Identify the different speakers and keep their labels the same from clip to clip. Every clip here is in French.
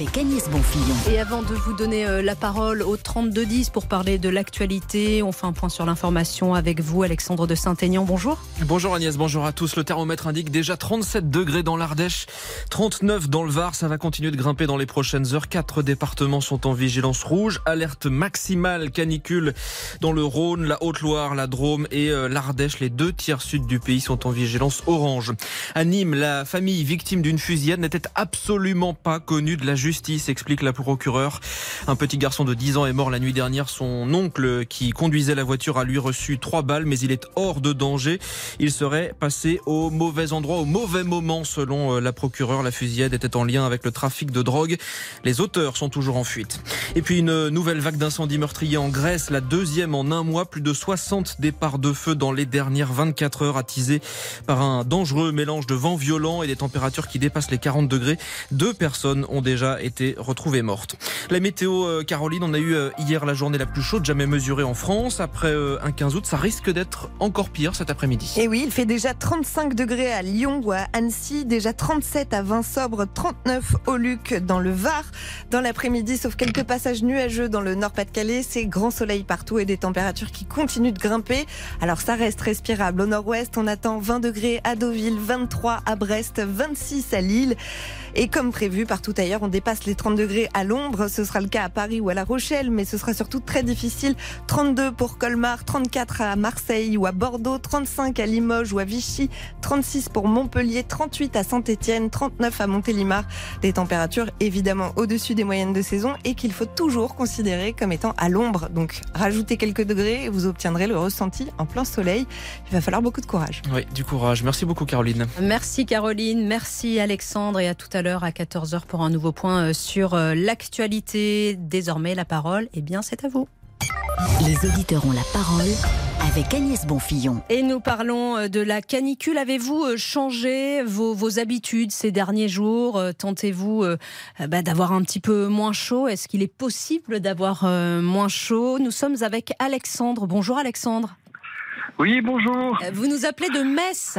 Speaker 1: avec Agnès Bonfillon.
Speaker 2: Et avant de vous donner euh, la parole au 32-10 pour parler de l'actualité, on fait un point sur l'information avec vous, Alexandre de Saint-Aignan. Bonjour.
Speaker 3: Bonjour Agnès, bonjour à tous. Le thermomètre indique déjà 37 degrés dans l'Ardèche, 39 dans le Var. Ça va continuer de grimper dans les prochaines heures. Quatre départements sont en vigilance rouge. Alerte maximale canicule dans le Rhône, la Haute-Loire, la Drôme et euh, l'Ardèche. Les deux tiers sud du pays sont en vigilance orange. À Nîmes, la famille victime d'une fusillade n'était absolument pas connue de la justice, explique la procureure. Un petit garçon de 10 ans est mort la nuit dernière. Son oncle qui conduisait la voiture a lui reçu trois balles, mais il est hors de danger. Il serait passé au mauvais endroit, au mauvais moment, selon euh, la procureure. La fusillade était en lien avec le trafic de drogue. Les auteurs sont toujours en fuite. Et puis une nouvelle vague d'incendies meurtriers en Grèce, la deuxième en un mois. Plus de 60 départs de feu dans les dernières 24 heures, attisés par un dangereux mélange de vent violent et des températures qui dépassent les 40 degrés. Deux personnes ont déjà été retrouvées mortes. La météo, euh, Caroline, on a eu euh, hier la journée la plus chaude jamais mesurée en France. Après euh, un 15 août, ça risque d'être encore pire cet après-midi.
Speaker 4: Et oui, il fait déjà 35 degrés à Lyon ou à Annecy, déjà 37 à Vinsobre, 39 au Luc dans le Var. Dans l'après-midi, sauf quelques passages nuageux dans le Nord-Pas-de-Calais, c'est grand soleil partout et des températures qui continuent de grimper. Alors ça reste respirable. Au nord-ouest, on attend 20 degrés à Deauville, 23 à Brest, 26 à Lille. Et comme prévu, partout ailleurs, on dépasse les 30 degrés à l'ombre. Ce sera le cas à Paris ou à La Rochelle, mais ce sera surtout très difficile. 32 pour Colmar, 34 à Marseille ou à Bordeaux, 35 à Limoges ou à Vichy, 36 pour Montpellier, 38 à Saint-Étienne, 39 à Montélimar. Des températures évidemment au-dessus des moyennes de saison et qu'il faut toujours considérer comme étant à l'ombre. Donc rajoutez quelques degrés et vous obtiendrez le ressenti en plein soleil. Il va falloir beaucoup de courage.
Speaker 3: Oui, du courage. Merci beaucoup Caroline.
Speaker 2: Merci Caroline, merci Alexandre et à tout à l'heure à 14h pour un nouveau point euh, sur euh, l'actualité. Désormais, la parole, eh bien, c'est à vous.
Speaker 1: Les auditeurs ont la parole avec Agnès Bonfillon.
Speaker 2: Et nous parlons euh, de la canicule. Avez-vous changé vos, vos, habitudes ces derniers jours? Tentez-vous bah, d'avoir un petit peu moins chaud? Est-ce qu'il est possible d'avoir moins chaud? Nous sommes avec Alexandre. Bonjour Alexandre.
Speaker 5: Oui, bonjour.
Speaker 2: Vous nous appelez de Metz.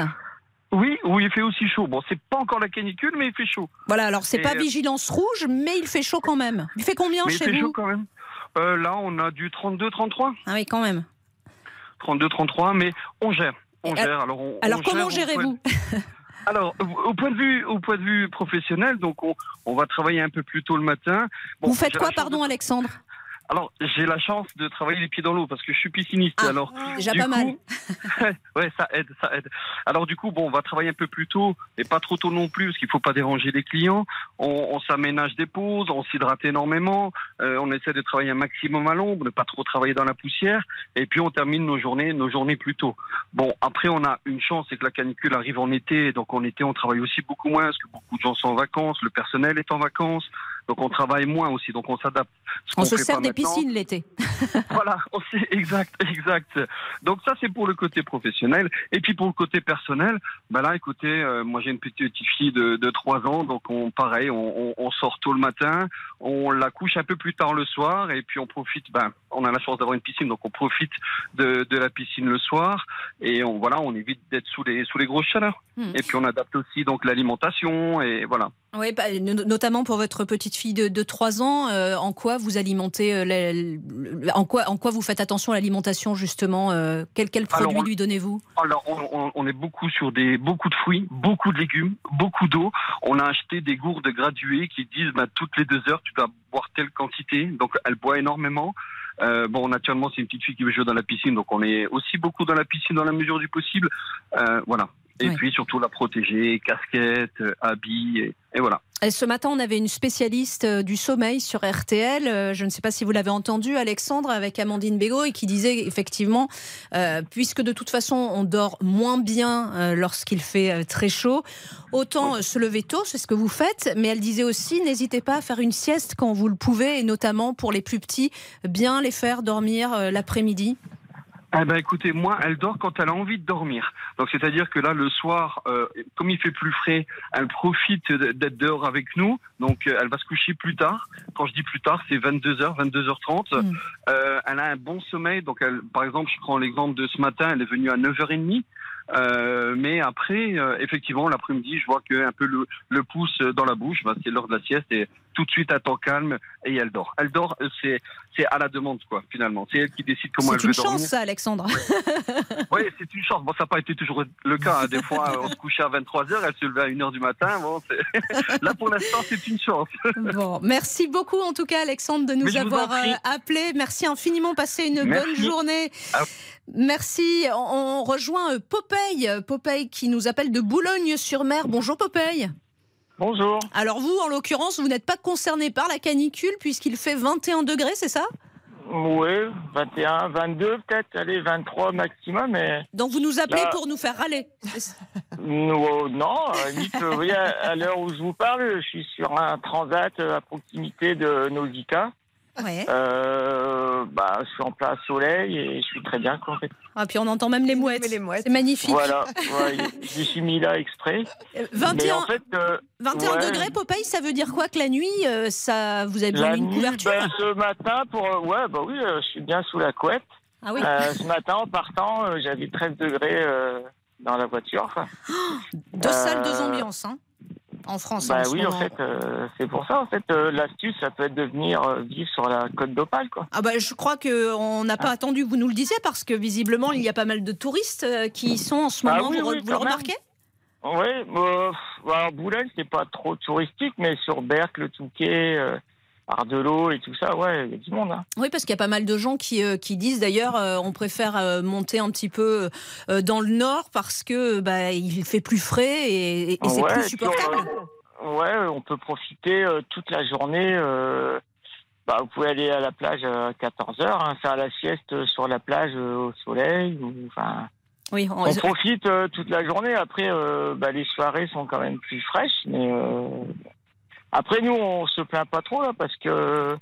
Speaker 5: Oui, où il fait aussi chaud. Bon, c'est pas encore la canicule, mais il fait chaud.
Speaker 2: Voilà, alors c'est pas vigilance rouge, mais il fait chaud quand même. Il fait combien
Speaker 5: mais
Speaker 2: chez
Speaker 5: il fait
Speaker 2: vous?
Speaker 5: chaud quand même. Euh, là, on a du 32-33.
Speaker 2: Ah oui, quand même.
Speaker 5: 32-33, mais on gère. On
Speaker 2: Et
Speaker 5: gère. Alors, on,
Speaker 2: Alors
Speaker 5: on
Speaker 2: comment gérez-vous?
Speaker 5: Alors, au point de vue, au point de vue professionnel, donc on, on va travailler un peu plus tôt le matin. Bon,
Speaker 2: Vous faites quoi, pardon,
Speaker 5: de-
Speaker 2: Alexandre?
Speaker 5: Alors, j'ai la chance de travailler les pieds dans l'eau parce que je suis pisciniste.
Speaker 2: Ah,
Speaker 5: alors,
Speaker 2: Déjà
Speaker 5: du
Speaker 2: pas mal.
Speaker 5: coup- ouais, ça aide, ça aide. Alors du coup, bon, on va travailler un peu plus tôt, mais pas trop tôt non plus, parce qu'il faut pas déranger les clients. On, on s'aménage des pauses, on s'hydrate énormément, euh, on essaie de travailler un maximum à l'ombre, ne pas trop travailler dans la poussière, et puis on termine nos journées, nos journées plus tôt. Bon, après, on a une chance, c'est que la canicule arrive en été, donc en été, on travaille aussi beaucoup moins, parce que beaucoup de gens sont en vacances, le personnel est en vacances, donc on travaille moins aussi, donc on s'adapte.
Speaker 2: On se sert des piscines l'été.
Speaker 5: voilà, on sait, exact, exact. Donc ça, c'est pour le côté professionnel. Et puis pour le côté personnel, bah là, écoutez, euh, moi j'ai une petite fille de, de 3 ans, donc on, pareil, on, on, on sort tôt le matin, on la couche un peu plus tard le soir, et puis on profite, ben, on a la chance d'avoir une piscine, donc on profite de, de la piscine le soir, et on, voilà, on évite d'être sous les, sous les grosses chaleurs.
Speaker 2: Hmm.
Speaker 5: Et puis on adapte aussi donc l'alimentation, et voilà.
Speaker 2: Oui, bah, no- notamment pour votre petite fille de, de 3 ans, euh, en quoi vous alimentez, euh, la- la- en, quoi, en quoi vous faites attention à l'alimentation justement euh, Quel, produit lui donnez-vous?
Speaker 5: Alors, on, est beaucoup sur des beaucoup de fruits, beaucoup de légumes, beaucoup d'eau. On a acheté des gourdes graduées qui disent bah, toutes les deux heures tu dois boire telle quantité. Donc, elle boit énormément. Euh, bon, naturellement, c'est une petite fille qui veut jouer dans la piscine, donc on est aussi beaucoup dans la piscine dans la mesure du possible. Euh, voilà. Et puis surtout la protéger, casquette, habits, et, et voilà.
Speaker 2: Et Ce matin, on avait une spécialiste euh, du sommeil sur RTL. euh, Je ne sais pas si vous l'avez entendu, Alexandre, avec Amandine Bégaud, et qui disait effectivement, euh, puisque de toute façon, on dort moins bien euh, lorsqu'il fait euh, très chaud, autant euh, se lever tôt, c'est ce que vous faites. Mais elle disait aussi, n'hésitez pas à faire une sieste quand vous le pouvez, et notamment pour les plus petits, bien les faire dormir euh, l'après-midi.
Speaker 5: Eh ben écoutez, moi, elle dort quand elle a envie de dormir. Donc c'est-à-dire que là, le soir, euh, comme il fait plus frais, elle profite d'être dehors avec nous. Donc euh, elle va se coucher plus tard. Quand je dis plus tard, c'est 22h, 22h30.
Speaker 2: Mm.
Speaker 5: Euh, elle a un bon sommeil. Donc elle, par exemple, je prends l'exemple de ce matin, elle est venue à 9h30. Euh, mais après, euh, effectivement, l'après-midi, je vois que un peu le, le pouce dans la bouche, bah, c'est l'heure de la sieste et tout de suite à temps calme et elle dort. Elle dort, c'est c'est à la demande quoi finalement. C'est elle qui décide comment elle
Speaker 2: C'est
Speaker 5: veut
Speaker 2: une chance,
Speaker 5: dormir.
Speaker 2: ça, Alexandre.
Speaker 5: Oui, c'est une chance. Bon, ça n'a pas été toujours le cas. hein. Des fois, on se couchait à 23h, elle se levait à 1h du matin. Bon, c'est- Là, pour l'instant, c'est une chance.
Speaker 2: Bon, merci beaucoup en tout cas, Alexandre, de nous
Speaker 5: Mais
Speaker 2: avoir euh, appelés. Merci infiniment. Passez une
Speaker 5: Merci.
Speaker 2: bonne journée.
Speaker 5: Ah.
Speaker 2: Merci. On, rejoint euh, Popeye, euh, Popeye qui nous appelle de Boulogne-sur-Mer. Bonjour Popeye.
Speaker 6: Bonjour.
Speaker 2: Alors vous, en l'occurrence, vous n'êtes pas concerné par la canicule puisqu'il fait 21 degrés, c'est ça?
Speaker 6: Oui, 21, 22 peut-être, allez, 23 maximum, mais
Speaker 2: Donc vous nous appelez
Speaker 6: Là-
Speaker 2: pour nous faire râler.
Speaker 6: nous, non, euh, à, à l'heure où je vous parle, je suis sur un transat euh, à proximité de Nausicaa.
Speaker 2: Ouais.
Speaker 6: Euh, je suis en plein soleil et je suis très bien, quoi, en fait.
Speaker 2: Ah, puis on entend même les mouettes.
Speaker 4: Mais les mouettes.
Speaker 2: C'est magnifique.
Speaker 6: Voilà, ouais, je me suis mis là exprès.
Speaker 2: Euh,
Speaker 6: Mais
Speaker 2: 21,
Speaker 6: en fait, euh,
Speaker 2: 21
Speaker 6: ouais.
Speaker 2: degrés, Popeye, ça veut dire quoi que la nuit, euh, ça, vous avez besoin d'une couverture
Speaker 6: ben, ce matin, pour, euh, ouais, bah oui, euh, je suis bien sous la couette.
Speaker 2: Ah oui.
Speaker 6: Euh, ce matin, en partant, euh, j'avais 13 degrés euh, dans la voiture. enfin.
Speaker 2: Deux salles, deux
Speaker 6: euh,
Speaker 2: ambiances, hein, en France.
Speaker 6: Bah
Speaker 2: en
Speaker 6: oui, en fait, euh, c'est pour ça. En fait, euh, l'astuce, ça peut être de venir euh, vivre sur la côte d'Opale, quoi.
Speaker 2: Ah bah, je crois qu'on n'a
Speaker 6: Ah.
Speaker 2: pas attendu que vous nous le disiez parce que visiblement il y a pas mal de touristes qui y sont en ce
Speaker 6: Ah
Speaker 2: moment.
Speaker 6: oui,
Speaker 2: vous
Speaker 6: oui,
Speaker 2: vous le remarquez?
Speaker 6: Oui, bah, pff, alors Boulogne, c'est pas trop touristique, mais sur Berck, le Touquet, Ardelot et tout ça, ouais, il y a du monde. Hein.
Speaker 2: Oui, parce qu'il y a pas mal de gens qui, euh, qui disent d'ailleurs euh, on préfère euh, monter un petit peu dans le nord parce que bah, il fait plus frais et, et c'est
Speaker 6: Ouais,
Speaker 2: plus supportable.
Speaker 6: ouais, on peut profiter toute la journée. bah, vous pouvez aller à la plage à 14h, hein, faire la sieste sur la plage au soleil. ou- Enfin,
Speaker 2: Oui, on-
Speaker 6: On profite toute la journée. Après, bah, les soirées sont quand même plus fraîches. Mais après, nous, on se plaint pas trop là parce que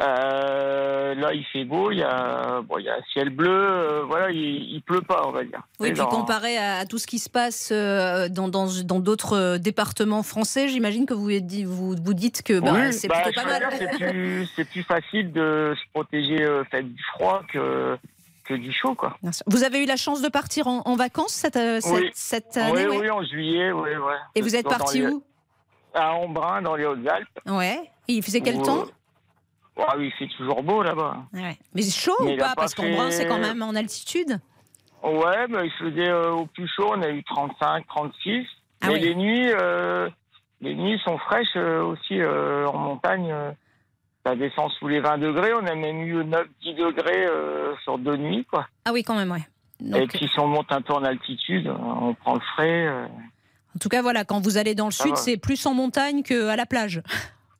Speaker 6: euh, là, il fait beau. Il y a, bon, il y a un ciel bleu. euh, voilà, il, il pleut pas, on va dire.
Speaker 2: Oui,
Speaker 6: Et
Speaker 2: puis
Speaker 6: dans-
Speaker 2: comparé à, à tout ce qui se passe euh, dans dans dans d'autres départements français, j'imagine que vous vous, vous dites que bah,
Speaker 6: Oui,
Speaker 2: c'est
Speaker 6: bah,
Speaker 2: plutôt pas mal.
Speaker 6: C'est plus, facile de se protéger fait, du froid que, que du chaud, quoi.
Speaker 2: Vous avez eu la chance de partir en, en vacances cette, cette,
Speaker 6: Oui.
Speaker 2: cette
Speaker 6: Oui,
Speaker 2: année ouais
Speaker 6: oui, en juillet, oui, ouais.
Speaker 2: Et vous êtes parti où?
Speaker 6: À Embrun, dans les Hautes-Alpes.
Speaker 2: Ouais. Et il faisait quel
Speaker 6: Où,
Speaker 2: temps?
Speaker 6: Ah oui, c'est toujours beau là-bas.
Speaker 2: Ouais. Mais c'est chaud
Speaker 6: Mais
Speaker 2: ou pas?
Speaker 6: pas
Speaker 2: Parce
Speaker 6: fait-
Speaker 2: c'est quand même en altitude.
Speaker 6: Ouais, mais il faisait euh, au plus chaud, on a eu 35, 36.
Speaker 2: Ah
Speaker 6: mais
Speaker 2: oui.
Speaker 6: les nuits, euh, les nuits sont fraîches euh, aussi en montagne. ça descend sous les 20 degrés. On a même eu 9-10 degrés sur deux nuits, quoi.
Speaker 2: Ah oui, quand même, ouais.
Speaker 6: Et puis si on monte un peu en altitude, on prend le frais.
Speaker 2: En tout cas, voilà, quand vous allez dans le
Speaker 6: Ça
Speaker 2: sud, c'est plus en montagne qu'à la plage.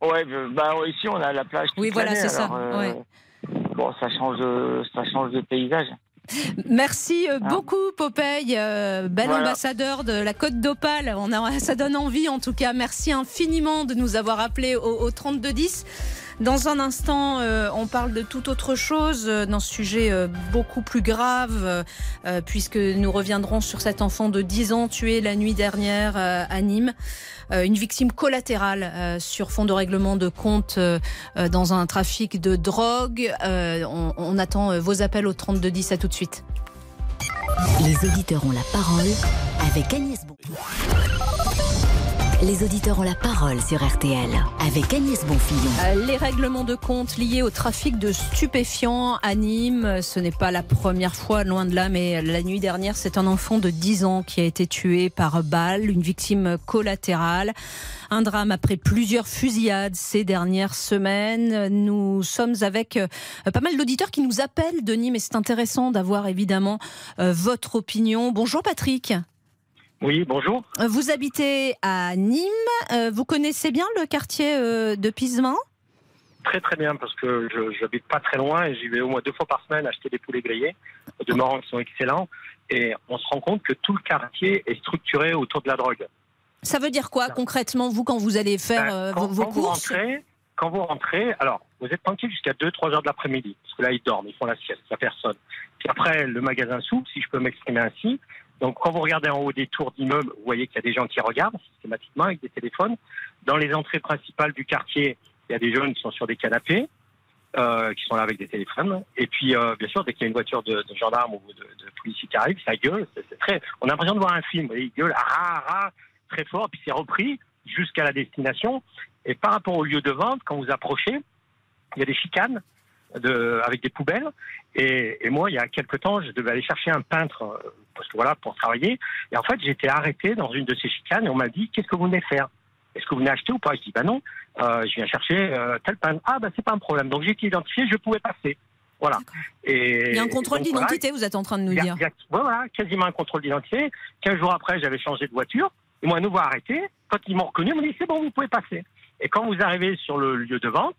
Speaker 6: Ouais, bah ouais, ici on a la plage.
Speaker 2: Oui, voilà, c'est ça,
Speaker 6: euh,
Speaker 2: ouais.
Speaker 6: Bon, ça change ça change de paysage.
Speaker 2: Merci euh,
Speaker 6: Ah.
Speaker 2: beaucoup, Popeye, euh, bel
Speaker 6: Voilà.
Speaker 2: ambassadeur de la Côte d'Opale. On a, ça donne envie, en tout cas. Merci infiniment de nous avoir appelés au, au 3210. Dans un instant, euh, on parle de toute autre chose, euh, d'un sujet euh, beaucoup plus grave, puisque nous reviendrons sur cet enfant de 10 ans tué la nuit dernière à Nîmes. Une victime collatérale sur fond de règlement de compte dans un trafic de drogue. On, attend vos appels au 3210. À tout de suite.
Speaker 1: Les auditeurs ont la parole avec Agnès Bon. Les auditeurs ont la parole sur RTL avec Agnès Bonfillon.
Speaker 2: Euh, Les règlements de compte liés au trafic de stupéfiants à Nîmes, ce n'est pas la première fois, loin de là, mais la nuit dernière, c'est un enfant de 10 ans qui a été tué par balle, une victime collatérale. Un drame après plusieurs fusillades ces dernières semaines. Nous sommes avec euh, pas mal d'auditeurs qui nous appellent de Nîmes et c'est intéressant d'avoir évidemment euh, votre opinion. Bonjour Patrick.
Speaker 7: Oui, bonjour.
Speaker 2: Euh, Vous habitez à Nîmes. Euh, Vous connaissez bien le quartier euh, de Pisevin
Speaker 7: Très très bien parce que je j'habite pas très loin et j'y vais au moins deux fois par semaine acheter des poulets grillés, de marrons qui sont excellents. Et on se rend compte que tout le quartier est structuré autour de la drogue.
Speaker 2: Ça veut dire quoi concrètement, vous, quand vous allez faire
Speaker 7: Ben, quand,
Speaker 2: vos, vos
Speaker 7: quand vous rentrez, quand vous rentrez, alors vous êtes tranquille jusqu'à 2-3 heures de l'après-midi, parce que là ils dorment, ils font la sieste, il n'y a personne. Puis après, le magasin s'ouvre, si je peux m'exprimer ainsi. Donc quand vous regardez en haut des tours d'immeubles, vous voyez qu'il y a des gens qui regardent systématiquement avec des téléphones. Dans les entrées principales du quartier, il y a des jeunes qui sont sur des canapés, euh, qui sont là avec des téléphones. Et puis, euh, bien sûr, dès qu'il y a une voiture de, de gendarme ou de, de policier qui arrive, ça gueule. C'est très. On a l'impression de voir un film. Ils gueulent, ah, ah, ah, très fort, puis c'est repris. jusqu'à la destination. Et par rapport au lieu de vente, quand vous approchez, il y a des chicanes de, avec des poubelles. Et, et moi, il y a quelque temps, je devais aller chercher un peintre euh, parce que voilà pour travailler. Et en fait, j'ai été arrêté dans une de ces chicanes et on m'a dit qu'est-ce que vous venez faire? Est-ce que vous venez acheter ou pas? Je dis bah non, euh, je viens chercher euh, tel peintre. Ah bah c'est pas un problème. Donc j'ai été identifié, je pouvais passer. Voilà. Et
Speaker 2: Il y a un contrôle
Speaker 7: voilà,
Speaker 2: d'identité, vous êtes en train de nous
Speaker 7: il y a-
Speaker 2: dire.
Speaker 7: y a- voilà, quasiment un contrôle d'identité. 15 jours après, j'avais changé de voiture. Ils m'ont à nouveau arrêté. Quand ils m'ont reconnu, ils m'ont dit c'est bon, vous pouvez passer. Et quand vous arrivez sur le lieu de vente,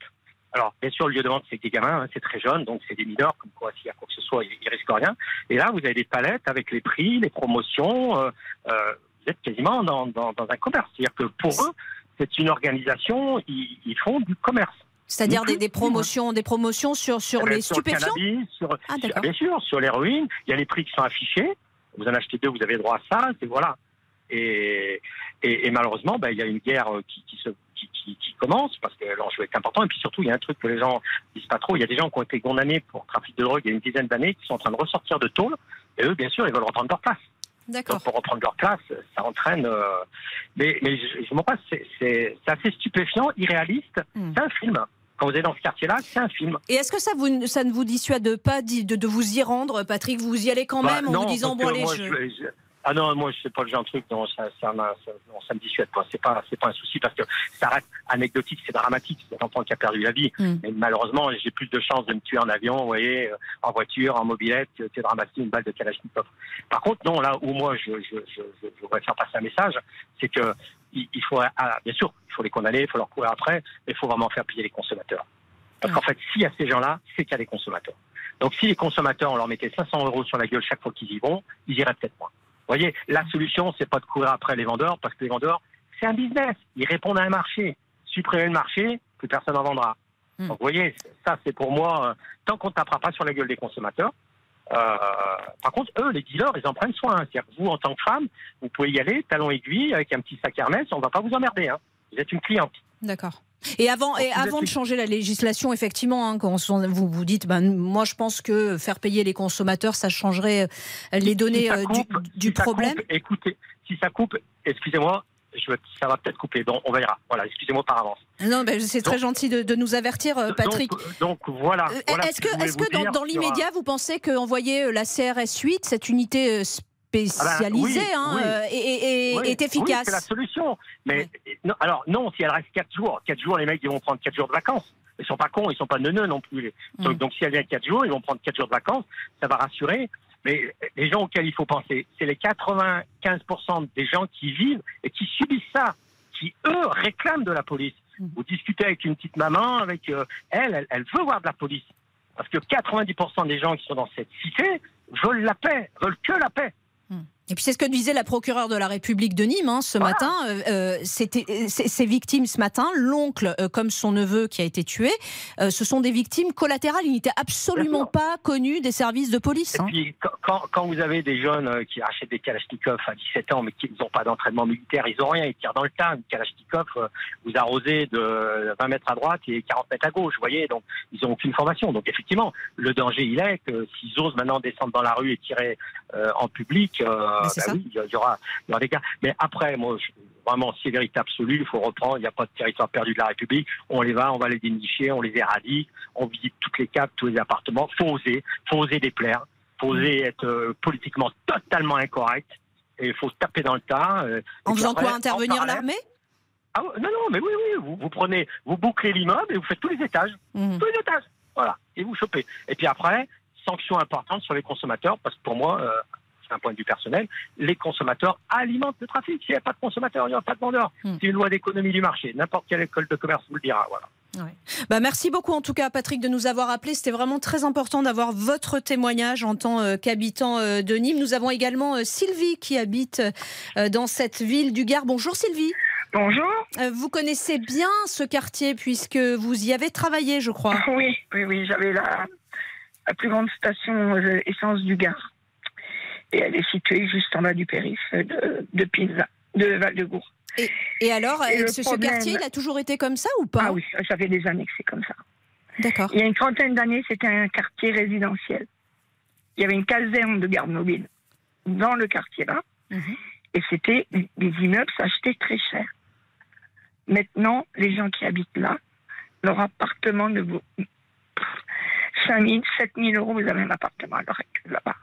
Speaker 7: alors bien sûr, le lieu de vente, c'est des gamins, hein, c'est très jeune, donc c'est des mineurs, comme quoi s'il y a quoi que ce soit, ils, ils risquent rien. Et là, vous avez des palettes avec les prix, les promotions. euh, euh, vous êtes quasiment dans, dans, dans un commerce. C'est-à-dire que pour eux, c'est une organisation, ils, ils font du commerce.
Speaker 2: C'est-à-dire des, promotions, des promotions sur, sur
Speaker 7: Eh ben,
Speaker 2: les
Speaker 7: sur le
Speaker 2: stupéfiants
Speaker 7: cannabis, sur,
Speaker 2: Ah,
Speaker 7: sur- bien sûr, sur l'héroïne, il y a les prix qui sont affichés. Vous en achetez deux, vous avez droit à ça, et voilà. Et, et, et malheureusement, ben, il y a une guerre euh, qui, qui, se, qui, qui, qui commence parce que l'enjeu est important. Et puis surtout, il y a un truc que les gens disent pas trop. Il y a des gens qui ont été condamnés pour trafic de drogue il y a une dizaine d'années qui sont en train de ressortir de tôle. Et eux, bien sûr, ils veulent reprendre leur place.
Speaker 2: D'accord.
Speaker 7: Pour reprendre leur place, ça entraîne. euh, Mais, mais je, je m'en passe, c'est- assez stupéfiant, irréaliste.
Speaker 2: Hmm.
Speaker 7: C'est un film. Quand vous êtes dans ce quartier-là, c'est un film.
Speaker 2: Et est-ce que ça, vous, ça ne vous dissuade pas de, de vous y rendre, Patrick? Vous y allez quand
Speaker 7: Bah,
Speaker 2: même en
Speaker 7: non,
Speaker 2: vous disant bon allez,
Speaker 7: moi,
Speaker 2: je-
Speaker 7: je- Ah non, moi, c'est pas le genre de truc, non, ça, ça, m'a- ça, non, ça me dissuade pas. C'est pas, c'est pas un souci parce que ça reste anecdotique, c'est dramatique. C'est un enfant qui a perdu la vie.
Speaker 2: Hmm.
Speaker 7: Mais malheureusement, j'ai plus de chances de me tuer en avion, vous voyez, euh, en voiture, en mobilette, que de ramasser une balle de Kalachnikov. Par contre, non, là où moi, je, je, je, je, je voudrais faire passer un message, c'est que il, il faut, ah, bien sûr, il faut les condamner, il faut leur courir après, mais il faut vraiment faire payer les consommateurs. Parce qu'en fait, s'il y a ces gens-là, c'est qu'il y a des consommateurs. Donc, si les consommateurs, on leur mettait 500 euros sur la gueule chaque fois qu'ils y vont, ils iraient peut-être moins. Vous voyez, la solution, c'est pas de courir après les vendeurs, parce que les vendeurs, c'est un business. Ils répondent à un marché. Supprimer le marché, plus personne n'en vendra.
Speaker 2: Hmm.
Speaker 7: Donc, vous voyez, ça, c'est pour moi, euh, tant qu'on ne tapera pas sur la gueule des consommateurs, euh, par contre, eux, les dealers, ils en prennent soin. C'est-à-dire que vous, en tant que femme, vous pouvez y aller, talon aiguille, avec un petit sac Hermès, on va pas vous emmerder. Hein. Vous êtes une cliente.
Speaker 2: D'accord. Et avant, et
Speaker 7: Donc,
Speaker 2: avant de changer la législation, effectivement, hein, quand vous vous dites, ben, moi je pense que faire payer les consommateurs, ça changerait euh, les données
Speaker 7: Si ça
Speaker 2: euh, du,
Speaker 7: coupe,
Speaker 2: du
Speaker 7: si ça
Speaker 2: problème.
Speaker 7: coupe, écoutez, si ça coupe, excusez-moi, je, ça va peut-être couper. Bon, on verra. Voilà, excusez-moi par avance.
Speaker 2: Non, ben, c'est très
Speaker 7: Donc-
Speaker 2: gentil de, de nous avertir, euh, Patrick.
Speaker 7: Donc, donc, voilà. Voilà
Speaker 2: est-ce
Speaker 7: ce
Speaker 2: que, dans, l'immédiat, vous pensez qu'envoyer la CRS 8, cette unité spécialisée,
Speaker 7: oui,
Speaker 2: hein,
Speaker 7: oui.
Speaker 2: euh, est,
Speaker 7: Oui,
Speaker 2: efficace
Speaker 7: c'est la solution. Mais non, alors non, si elle reste 4 jours, 4 jours, les mecs ils vont prendre 4 jours de vacances. Ils sont pas cons, ils sont pas neuneux non plus. les-
Speaker 2: Mm.
Speaker 7: Donc, donc si elle vient 4 jours, ils vont prendre 4 jours de vacances, ça va rassurer. Mais les gens auxquels il faut penser, c'est les 95% des gens qui vivent et qui subissent ça, qui eux réclament de la police.
Speaker 2: Mm.
Speaker 7: Vous discutez avec une petite maman, avec euh, elle, elle, elle veut voir de la police. Parce que 90% des gens qui sont dans cette cité veulent la paix, veulent que la paix. Mm.
Speaker 2: Et puis c'est ce que disait la procureure de la République de Nîmes hein, ce matin. Euh, euh, c'était euh, ces victimes ce matin, l'oncle euh, comme son neveu qui a été tué, euh, ce sont des victimes collatérales. Ils n'étaient absolument pas connus des services de police.
Speaker 7: Et
Speaker 2: hein.
Speaker 7: puis, quand- quand, quand vous avez des jeunes qui achètent des Kalachnikov à 17 ans, mais qui n'ont pas d'entraînement militaire, ils n'ont rien, ils tirent dans le tas. Une Kalachnikov, vous arrosez de 20 mètres à droite et 40 mètres à gauche, vous voyez, donc ils n'ont aucune formation. Donc effectivement, le danger, il est que s'ils osent maintenant descendre dans la rue et tirer en public, euh, bah
Speaker 2: ça.
Speaker 7: oui, il y, aura, il y aura des cas. Mais après, moi, je- vraiment, si c'est vérité absolue, il faut reprendre, il n'y a pas de territoire perdu de la République, on les va, on va les dénicher, on les éradique, on visite toutes les caves, tous les appartements, faut oser, faut oser déplaire faut oser être euh, politiquement totalement incorrect et il faut se taper dans le tas. euh,
Speaker 2: En faisant quoi Intervenir l'armée?
Speaker 7: Ah Non, non, mais oui, oui, vous, vous prenez, vous bouclez l'immeuble et vous faites tous les étages,
Speaker 2: Mhm.
Speaker 7: tous les étages, voilà, et vous chopez. Et puis après, sanctions importantes sur les consommateurs, parce que pour moi, euh, c'est un point de vue personnel, les consommateurs alimentent le trafic. S'il n'y a pas de consommateurs, il n'y aura pas de vendeurs.
Speaker 2: Hmm.
Speaker 7: C'est une loi d'économie du marché. N'importe quelle école de commerce vous le dira. Voilà.
Speaker 2: Bah, merci beaucoup en tout cas Patrick de nous avoir appelé. C'était vraiment très important d'avoir votre témoignage en tant euh, qu'habitant euh, de Nîmes. Nous avons également euh, Sylvie qui habite dans cette ville du Gard. Bonjour Sylvie.
Speaker 8: Bonjour.
Speaker 2: Vous connaissez bien ce quartier puisque vous y avez travaillé, je crois.
Speaker 8: Oui, oui, oui, j'avais la, la plus grande station essence du Gard. Et elle est située juste en bas du périph' de, de Pisa, de Val-de-Gour.
Speaker 2: Et alors,
Speaker 8: Et
Speaker 2: euh, ce, ce quartier, il a toujours été comme ça ou pas?
Speaker 8: Ah oui, ça fait des années que c'est comme ça.
Speaker 2: D'accord.
Speaker 8: Il y a une trentaine d'années, c'était un quartier résidentiel. Il y avait une caserne de garde mobile dans le quartier là.
Speaker 2: Mhm.
Speaker 8: Et c'était des immeubles s'achetaient très cher. maintenant, les gens qui habitent là, leur appartement ne vaut 5 000, 7 000 euros, vous avez un appartement à l'heure actuelle là-bas.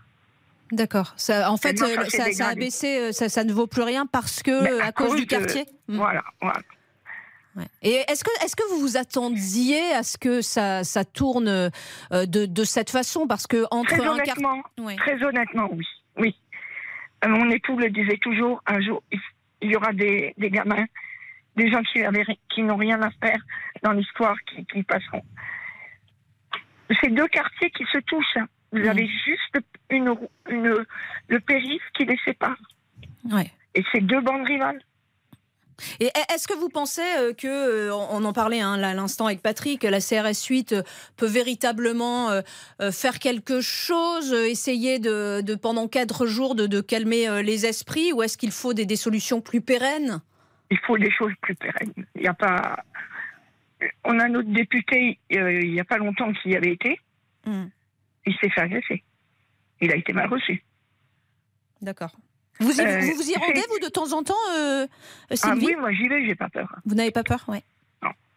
Speaker 2: D'accord. Ça, en fait, euh, ça, ça a baissé, euh, ça, ça ne vaut plus rien parce que
Speaker 8: à
Speaker 2: à, cause,
Speaker 8: cause
Speaker 2: du
Speaker 8: de-
Speaker 2: quartier? Mm.
Speaker 8: Voilà, voilà.
Speaker 2: Ouais. Et est-ce que, est-ce que vous vous attendiez à ce que ça, ça tourne euh, de, de cette façon? Parce que entre
Speaker 8: Très
Speaker 2: un quartier.
Speaker 8: honnêtement,
Speaker 2: Ouais.
Speaker 8: très honnêtement, oui. oui. Euh, Mon époux le disait toujours, un jour, il y aura des, des gamins, des gens qui, avaient qui n'ont rien à faire dans l'histoire, qui, qui passeront. C'est deux quartiers qui se touchent. hein. Vous avez juste une, le périph' qui les sépare.
Speaker 2: Ouais.
Speaker 8: Et c'est deux bandes rivales.
Speaker 2: Et est-ce que vous pensez euh, que, euh, on en parlait hein, là, à l'instant avec Patrick, la CRS 8 euh, peut véritablement faire quelque chose, essayer de, de, pendant quatre jours de, de calmer les esprits, ou est-ce qu'il faut des, des solutions plus pérennes?
Speaker 8: Il faut des choses plus pérennes. Il n'y a pas. On a notre député, euh, il n'y a pas longtemps qui y avait été.
Speaker 2: Hmm.
Speaker 8: Il s'est fait agresser. Il a été mal reçu.
Speaker 2: D'accord. Vous, y-
Speaker 8: Euh,
Speaker 2: vous, vous y rendez, vous, de temps en temps, euh,
Speaker 8: Ah oui, moi j'y vais, j'ai pas peur.
Speaker 2: Vous n'avez pas peur ouais.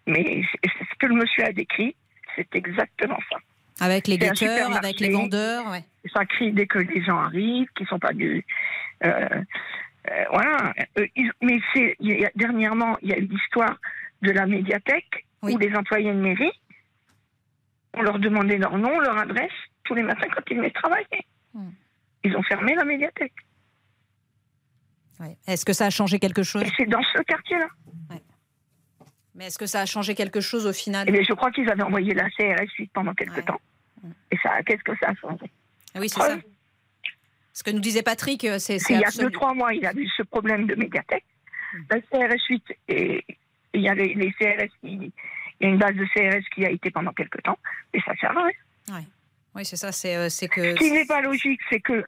Speaker 8: Mais c'est- c'est ce que le monsieur a décrit, c'est exactement ça.
Speaker 2: Avec les guetteurs, avec les vendeurs, ouais.
Speaker 8: Ça crie dès que les gens arrivent, qui sont pas du. euh, euh, voilà. Mais c'est dernièrement, il y a eu l'histoire de la médiathèque
Speaker 2: Oui.
Speaker 8: où les employés de mairie, on leur demandait leur nom, leur adresse tous les matins quand ils venaient travailler.
Speaker 2: Hmm.
Speaker 8: Ils ont fermé la médiathèque.
Speaker 2: Ouais. Est-ce que ça a changé quelque chose
Speaker 8: Et c'est dans ce quartier-là.
Speaker 2: Mais est-ce que ça a changé quelque chose au final
Speaker 8: Eh bien, je crois qu'ils avaient envoyé la CRS 8 pendant quelques
Speaker 2: Ouais.
Speaker 8: temps.
Speaker 2: Hmm.
Speaker 8: Et ça, qu'est-ce que ça a changé
Speaker 2: Ah Oui, c'est ça. Ce que nous disait Patrick, euh, c'est
Speaker 8: Il y a deux, trois mois, il a eu ce problème de médiathèque.
Speaker 2: Hmm.
Speaker 8: La CRS 8, et il y a les, les CRS. Il y a une base de CRS qui a été pendant quelques temps, et ça sert à rien.
Speaker 2: Oui, c'est ça. C'est euh, c'est que.
Speaker 8: Ce qui n'est pas logique, c'est que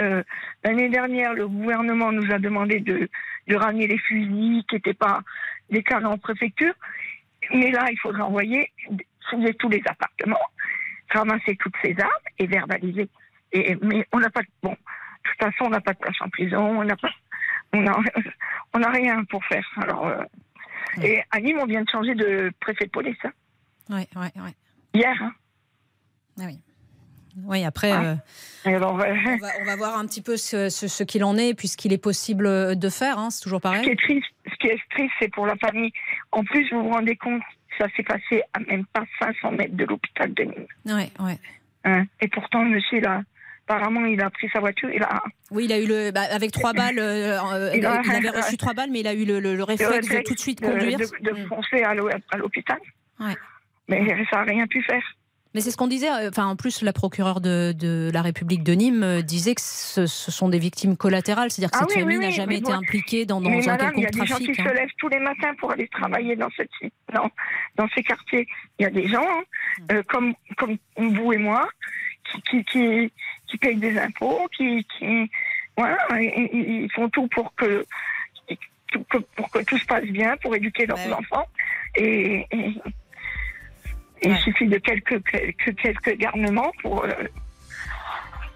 Speaker 8: euh, l'année dernière, le gouvernement nous a demandé de, de ramener les fusils qui n'étaient pas déclarés en préfecture. Mais là, il faudra envoyer, fouiller tous les appartements, ramasser toutes ces armes et verbaliser. Et, mais on n'a pas de. Bon, de toute façon, on n'a pas de place en prison, on n'a pas. On a, on a rien pour faire. Alors, euh, Et à Nîmes, on vient de changer de préfet de police. hein.
Speaker 2: Ouais, ouais, ouais.
Speaker 8: Hier. hein.
Speaker 2: Ah oui. Oui, après,
Speaker 8: Ouais.
Speaker 2: euh,
Speaker 8: alors, euh,
Speaker 2: on, va, on va voir un petit peu ce, ce- ce qu'il en est, et puis ce qu'il est possible de faire. hein, c'est toujours
Speaker 8: Ce qui
Speaker 2: pareil.
Speaker 8: est triste, ce qui est triste, c'est pour la famille. En plus, vous vous rendez compte, ça s'est passé à même pas 500 mètres de l'hôpital de Nîmes.
Speaker 2: Ouais, ouais.
Speaker 8: hein. Et pourtant, le monsieur, là, apparemment, il a pris sa voiture, il a,
Speaker 2: Oui, il a eu le. bah, avec trois balles, euh, euh,
Speaker 8: Il
Speaker 2: avait reçu trois balles, mais il a eu le, le- le réflexe de tout de suite
Speaker 8: de,
Speaker 2: conduire.
Speaker 8: de, de
Speaker 2: Mm.
Speaker 8: foncer à l'hôpital.
Speaker 2: Ouais.
Speaker 8: Mais ça n'a rien pu faire.
Speaker 2: Mais c'est ce qu'on disait. euh, Enfin, en plus, la procureure de, de la République de Nîmes euh, disait que ce, ce sont des victimes collatérales, c'est-à-dire que
Speaker 8: Ah
Speaker 2: cette
Speaker 8: oui,
Speaker 2: famille
Speaker 8: oui,
Speaker 2: n'a
Speaker 8: oui,
Speaker 2: jamais
Speaker 8: mais
Speaker 2: été
Speaker 8: bon.
Speaker 2: impliquée dans, dans
Speaker 8: Mais
Speaker 2: un
Speaker 8: madame, il y a
Speaker 2: quelconque
Speaker 8: des gens qui
Speaker 2: trafic.
Speaker 8: se
Speaker 2: hein.
Speaker 8: lèvent tous les matins pour aller travailler dans, cette, dans, dans ces quartiers. Il y a des gens, hein,
Speaker 2: Mm.
Speaker 8: euh, comme, comme vous et moi, qui, qui, qui, qui payent des impôts, qui, qui voilà, ils font tout pour que, que- pour que tout se passe bien, pour éduquer leurs
Speaker 2: oui.
Speaker 8: enfants. Et, et- et
Speaker 2: Ouais.
Speaker 8: il suffit de quelques, quelques, quelques garnements pour, euh,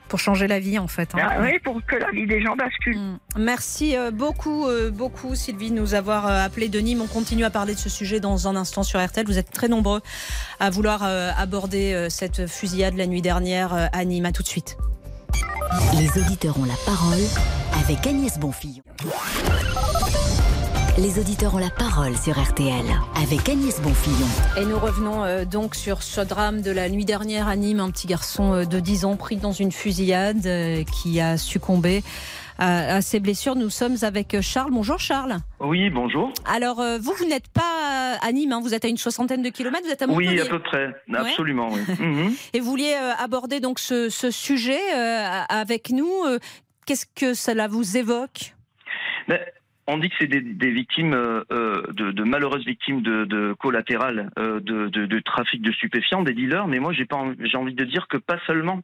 Speaker 2: Pour changer la vie, en fait. hein.
Speaker 8: ah oui, pour que la vie des gens bascule.
Speaker 2: Mm. Merci euh, beaucoup, euh, beaucoup Sylvie de nous avoir appelé de Nîmes. On continue à parler de ce sujet dans un instant sur RTL. Vous êtes très nombreux à vouloir aborder cette fusillade la nuit dernière à Nîmes. À tout de suite.
Speaker 1: Les auditeurs ont la parole avec Agnès Bonfillon. Les auditeurs ont la parole sur RTL avec Agnès Bonfillon.
Speaker 2: Et nous revenons euh, donc sur ce drame de la nuit dernière à Nîmes. Un petit garçon euh, de 10 ans pris dans une fusillade euh, qui a succombé à, à ses blessures. Nous sommes avec Charles. Bonjour Charles.
Speaker 9: Oui, bonjour.
Speaker 2: Alors vous, vous n'êtes pas à Nîmes, hein. vous êtes à une soixantaine de kilomètres, vous êtes à Montpellier.
Speaker 9: Oui, à peu près. Absolument, oui. Mhm.
Speaker 2: Et vous vouliez aborder donc ce, ce sujet avec nous. Qu'est-ce que cela vous évoque?
Speaker 9: Mais on dit que c'est des, victimes, euh, euh, de, malheureuses victimes de, de collatérales euh, de, trafic de stupéfiants, des dealers, mais moi j'ai envie- j'ai envie de dire que pas seulement.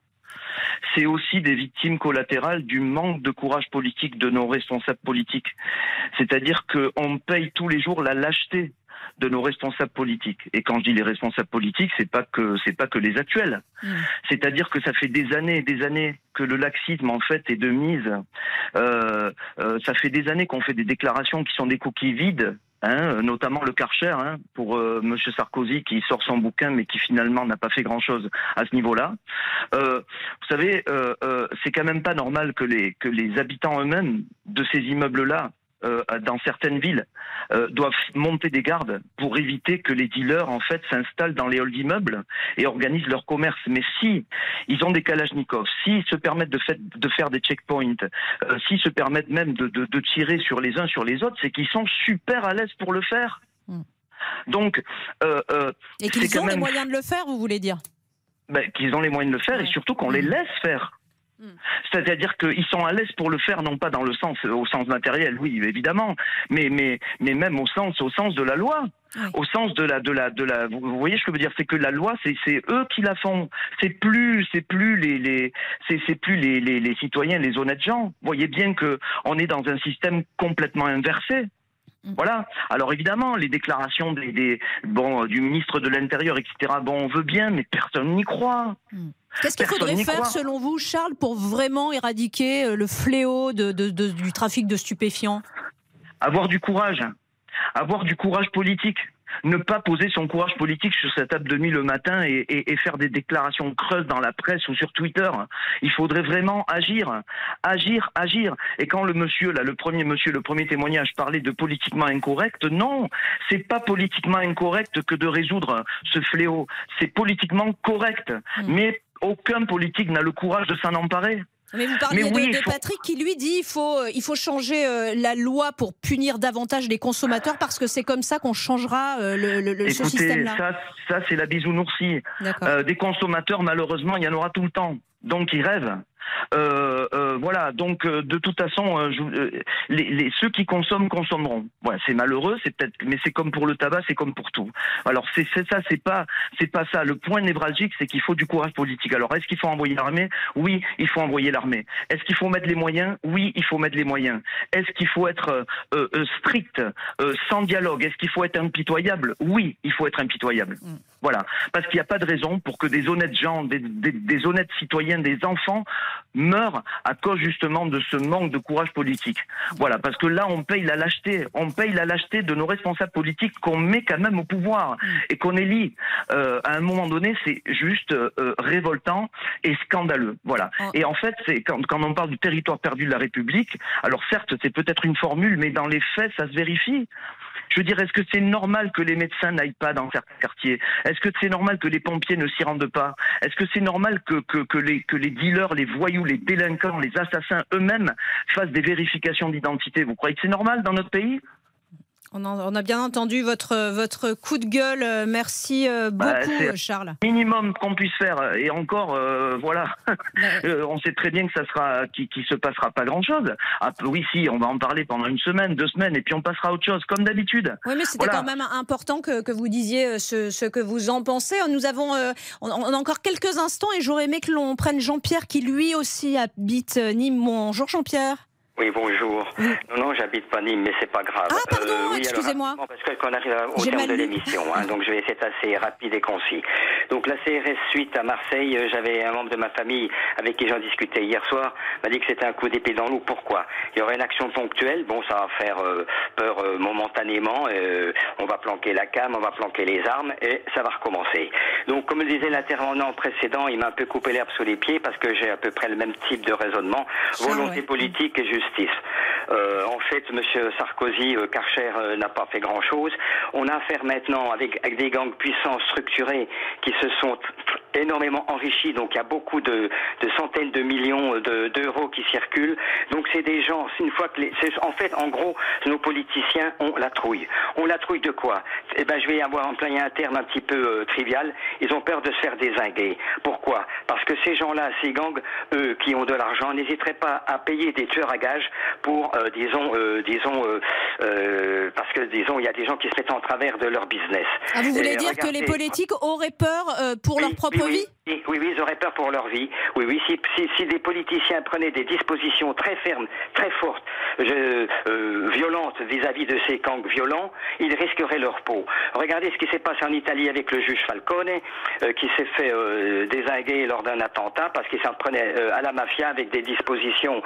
Speaker 9: C'est aussi des victimes collatérales du manque de courage politique de nos responsables politiques. C'est-à-dire qu'on paye tous les jours la lâcheté de nos responsables politiques. Et quand je dis les responsables politiques, c'est pas que c'est pas que les actuels.
Speaker 2: Mm.
Speaker 9: C'est-à-dire que ça fait des années et des années que le laxisme en fait est de mise. Euh, euh, ça fait des années qu'on fait des déclarations qui sont des coquilles vides. hein, notamment le Karcher, hein, pour euh, Monsieur Sarkozy qui sort son bouquin, mais qui finalement n'a pas fait grand-chose à ce niveau-là. Euh, vous savez, euh, euh, c'est quand même pas normal que les que les habitants eux-mêmes de ces immeubles-là euh, dans certaines villes euh, doivent monter des gardes pour éviter que les dealers en fait s'installent dans les halls d'immeubles et organisent leur commerce. Mais si ils ont des kalachnikovs, s'ils se permettent de, fait, de faire des checkpoints, euh, s'ils se permettent même de, de, de tirer sur les uns sur les autres, c'est qu'ils sont super à l'aise pour le faire.
Speaker 2: Mm.
Speaker 9: Donc, euh, euh,
Speaker 2: Et qu'ils ont les moyens de le faire, vous voulez dire?
Speaker 9: Ben, qu'ils ont les moyens de le faire et surtout qu'on les
Speaker 2: Mm.
Speaker 9: laisse faire.
Speaker 2: Mm.
Speaker 9: C'est-à-dire qu'ils sont à l'aise pour le faire, non pas dans le sens au sens matériel, oui, évidemment, mais mais mais même au sens au sens de la loi,
Speaker 2: Oui.
Speaker 9: au sens de la de la de la. Vous voyez ce que je veux dire, c'est que la loi, c'est c'est eux qui la font. C'est plus c'est plus les les c'est c'est plus les, les les citoyens, les honnêtes gens. Vous voyez bien que on est dans un système complètement inversé.
Speaker 2: Mm.
Speaker 9: Voilà. Alors évidemment, les déclarations des, des bon du ministre de l'Intérieur, etc. Bon, on veut bien, mais personne n'y croit.
Speaker 2: Qu'est-ce qu'il faudrait faire,
Speaker 9: croit.
Speaker 2: selon vous, Charles, pour vraiment éradiquer euh, le fléau de- de- de- du trafic de stupéfiants?
Speaker 9: Avoir du courage, avoir du courage politique, ne pas poser son courage politique sur sa table de nuit le matin et, et- et faire des déclarations creuses dans la presse ou sur Twitter. Il faudrait vraiment agir, agir, agir. Et quand le monsieur, là, le premier monsieur, le premier témoignage parlait de politiquement incorrect, non, c'est pas politiquement incorrect que de résoudre ce fléau. C'est politiquement correct, mais aucun politique n'a le courage de s'en emparer.
Speaker 2: Mais vous parliez
Speaker 9: Mais oui,
Speaker 2: de,
Speaker 9: faut-
Speaker 2: Patrick qui lui dit il faut, euh, il faut changer euh, la loi pour punir davantage les consommateurs parce que c'est comme ça qu'on changera euh, le, ce système-là.
Speaker 9: ça, ça c'est la bisounoursie. Euh, des consommateurs, malheureusement, il y en aura tout le temps. Donc ils rêvent. Euh, euh, voilà. Donc euh, de toute façon, euh, je- euh, les, les- ceux qui consomment consommeront. Voilà, c'est malheureux, c'est peut-être, mais c'est comme pour le tabac, c'est comme pour tout. Alors c'est ça, c'est pas, c'est pas ça. Le point névralgique, c'est qu'il faut du courage politique. Alors est-ce qu'il faut envoyer l'armée? Oui, il faut envoyer l'armée. Est-ce qu'il faut mettre les moyens? Oui, il faut mettre les moyens. Est-ce qu'il faut être strict, euh, sans dialogue? Est-ce qu'il faut être impitoyable? Oui, il faut être impitoyable. Voilà, parce qu'il n'y a pas de raison pour que des honnêtes gens, des, des- des honnêtes citoyens, des enfants meurent à cause justement de ce manque de courage politique. Voilà, parce que là, on paye la lâcheté, on paye la lâcheté de nos responsables politiques qu'on met quand même au pouvoir et qu'on élit. Euh, à un moment donné, c'est juste euh, euh, révoltant et scandaleux. Voilà.
Speaker 2: Oh.
Speaker 9: Et en fait, c'est quand, quand on parle du territoire perdu de la République, alors certes, c'est peut-être une formule, mais dans les faits, ça se vérifie. Je veux dire, est-ce que c'est normal que les médecins n'aillent pas dans certains quartiers? Est-ce que c'est normal que les pompiers ne s'y rendent pas? Est-ce que c'est normal que, les, que les dealers, les voyous, les délinquants, les assassins eux-mêmes fassent des vérifications d'identité? Vous croyez que c'est normal dans notre pays?
Speaker 2: On, en- on a bien entendu votre, votre coup de gueule. Merci euh, beaucoup,
Speaker 9: Bah, c'est-
Speaker 2: euh, Charles.
Speaker 9: Minimum qu'on puisse faire. Et encore, euh, voilà,
Speaker 2: Mais-
Speaker 9: Euh, on sait très bien que ça sera, qu'il qui se passera pas grand-chose. Ah, oui, si, on va en parler pendant une semaine, deux semaines, et puis on passera à autre chose, comme d'habitude.
Speaker 2: Oui, mais c'était
Speaker 9: Voilà.
Speaker 2: quand même important que, que vous disiez ce, ce que vous en pensez. Nous avons, euh, on, on a encore quelques instants et j'aurais aimé que l'on prenne Jean-Pierre qui lui aussi habite Nîmes. Bonjour Jean-Pierre.
Speaker 10: Oui, bonjour. Non, non, j'habite pas Nîmes, mais c'est pas grave.
Speaker 2: Ah, pardon,
Speaker 10: oui, alors,
Speaker 2: excusez-moi.
Speaker 10: Parce que qu'on arrive au terme de l'émission, hein, donc je vais essayer assez rapide et concis. Donc la CRS suite à Marseille, euh, j'avais un membre de ma famille avec qui j'en discutais hier soir, m'a dit que c'était un coup d'épée dans l'eau. Pourquoi? Il y aurait une action ponctuelle, bon, ça va faire euh, peur euh, momentanément, euh, on va planquer la cam, on va planquer les armes, et ça va recommencer. Donc comme le disait l'intervenant précédent, il m'a un peu coupé l'herbe sous les pieds parce que j'ai à peu près le même type de raisonnement, volonté
Speaker 2: ouais.
Speaker 10: politique et justice. Euh, en fait, Monsieur Sarkozy, euh, Karcher euh, n'a pas fait grand-chose. On a affaire maintenant avec, des gangs puissants, structurés, qui se sont énormément enrichis. Donc il y a beaucoup de, de centaines de millions de- d'euros qui circulent. Donc c'est des gens. Une fois que les, en fait, en gros, nos politiciens ont la trouille. On la trouille de quoi? Eh ben, je vais avoir employé un terme un petit peu euh, trivial. Ils ont peur de se faire désinguer. Pourquoi? Parce que ces gens-là, ces gangs, eux, qui ont de l'argent, n'hésiteraient pas à payer des tueurs à gages pour, euh, disons, euh, disons, euh, euh, parce que disons, il y a des gens qui se mettent en travers de leur business.
Speaker 2: Ah, vous voulez
Speaker 10: Et
Speaker 2: dire que les
Speaker 10: regardez-
Speaker 2: politiques auraient peur euh, pour
Speaker 10: Oui,
Speaker 2: leur propre
Speaker 10: oui, oui.
Speaker 2: vie
Speaker 10: Oui, oui, oui, ils auraient peur pour leur vie. Oui, oui, si, si, si des politiciens prenaient des dispositions très fermes, très fortes, je- euh, violentes vis-à-vis de ces gangs violents, ils risqueraient leur peau. Regardez ce qui s'est passé en Italie avec le juge Falcone, euh, qui s'est fait euh, désinguer lors d'un attentat parce qu'il s'en prenait à la mafia avec des dispositions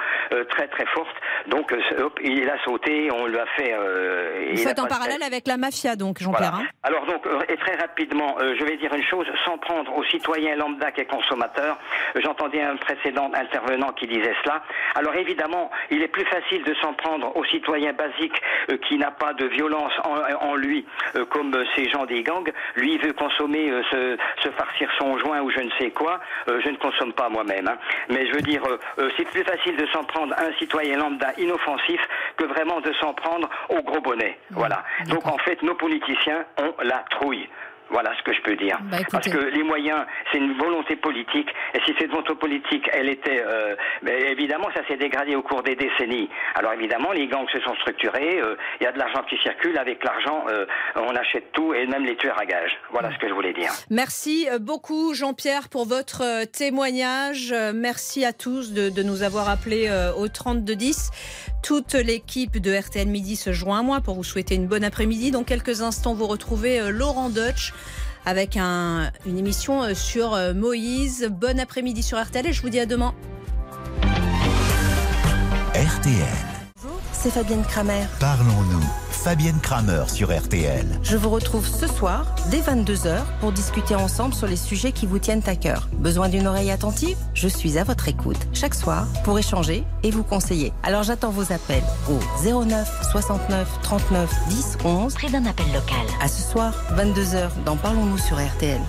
Speaker 10: très très fortes. Donc, hop, il a sauté, on lui a fait.
Speaker 2: Vous
Speaker 10: il
Speaker 2: faites en
Speaker 10: le
Speaker 2: parallèle avec la mafia, donc,
Speaker 10: voilà.
Speaker 2: Jean-Pierre. hein
Speaker 10: Alors donc, et très rapidement, je vais dire une chose, sans prendre aux citoyens lambda qui est consommateur. J'entendais un précédent intervenant qui disait cela. Alors évidemment, il est plus facile de s'en prendre aux citoyens basiques euh, qui n'a pas de violence en, en lui, euh, comme euh, ces gens des gangs. Lui il veut consommer, euh, se, se farcir son joint ou je ne sais quoi. Je ne consomme pas moi-même. hein. Mais je veux dire, c'est plus facile de s'en prendre à un citoyen lambda inoffensif que vraiment de s'en prendre au gros bonnet. Voilà. Donc en fait, nos politiciens ont la trouille. Voilà ce que je peux dire.
Speaker 2: Bah.
Speaker 10: Parce que les moyens, c'est une volonté politique. Et si cette volonté politique, elle était... euh, évidemment, ça s'est dégradé au cours des décennies. Alors évidemment, les gangs se sont structurés. euh, Il y a de l'argent qui circule. Avec l'argent, euh, on achète tout et même les tueurs à gages. Voilà ce que je voulais dire.
Speaker 2: Merci euh, beaucoup Jean-Pierre pour votre euh, témoignage. Merci à tous de, de nous avoir appelés euh, au 3210. Toute l'équipe de RTL Midi se joint à moi pour vous souhaiter une bonne après-midi. Dans quelques instants, vous retrouvez euh, Laurent Deutsch avec un- une émission euh, sur euh, Moïse. Bon après-midi sur RTL et je vous dis à demain.
Speaker 11: RTL.
Speaker 12: C'est Fabienne Kramer.
Speaker 11: Parlons-nous. Fabienne Kramer sur RTL.
Speaker 12: Je vous retrouve ce soir, dès 22h, pour discuter ensemble sur les sujets qui vous tiennent à cœur. Besoin d'une oreille attentive? Je suis à votre écoute chaque soir pour échanger et vous conseiller. Alors j'attends vos appels au 09 69 39 10 11.
Speaker 1: Près d'un appel local.
Speaker 12: À ce soir, 22h, dans Parlons-nous sur RTL.